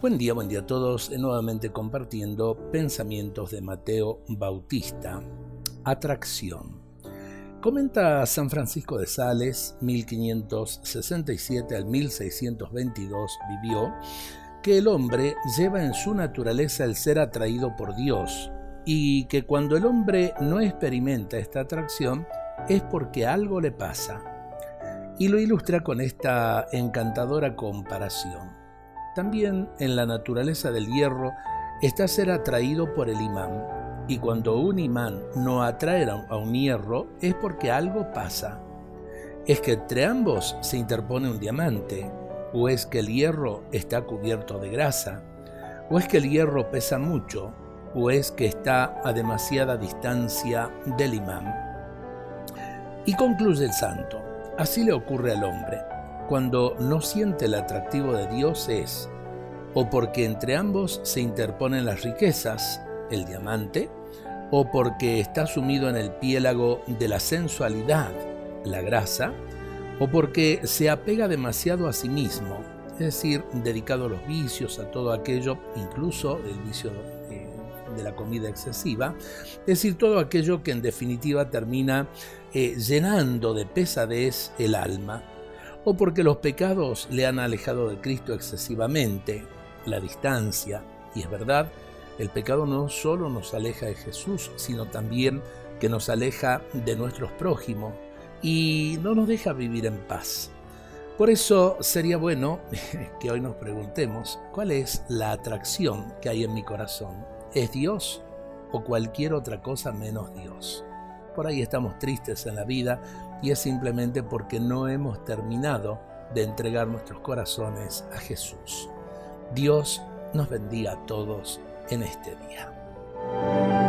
Buen día, buen día a todos. Nuevamente compartiendo pensamientos de Mateo Bautista. Atracción. Comenta San Francisco de Sales, 1567 al 1622 vivió, que el hombre lleva en su naturaleza el ser atraído por Dios y que cuando el hombre no experimenta esta atracción es porque algo le pasa. Y lo ilustra con esta encantadora comparación. También en la naturaleza del hierro está ser atraído por el imán. Y cuando un imán no atrae a un hierro es porque algo pasa. Es que entre ambos se interpone un diamante, o es que el hierro está cubierto de grasa, o es que el hierro pesa mucho, o es que está a demasiada distancia del imán. Y concluye el santo, así le ocurre al hombre cuando no siente el atractivo de Dios es o porque entre ambos se interponen las riquezas, el diamante, o porque está sumido en el piélago de la sensualidad, la grasa, o porque se apega demasiado a sí mismo, es decir, dedicado a los vicios, a todo aquello, incluso el vicio de la comida excesiva, es decir, todo aquello que en definitiva termina eh, llenando de pesadez el alma o porque los pecados le han alejado de Cristo excesivamente, la distancia. Y es verdad, el pecado no solo nos aleja de Jesús, sino también que nos aleja de nuestros prójimos y no nos deja vivir en paz. Por eso sería bueno que hoy nos preguntemos, ¿cuál es la atracción que hay en mi corazón? ¿Es Dios o cualquier otra cosa menos Dios? Por estamos tristes en la vida y es simplemente porque no hemos terminado de entregar nuestros corazones a Jesús. Dios nos bendiga a todos en este día.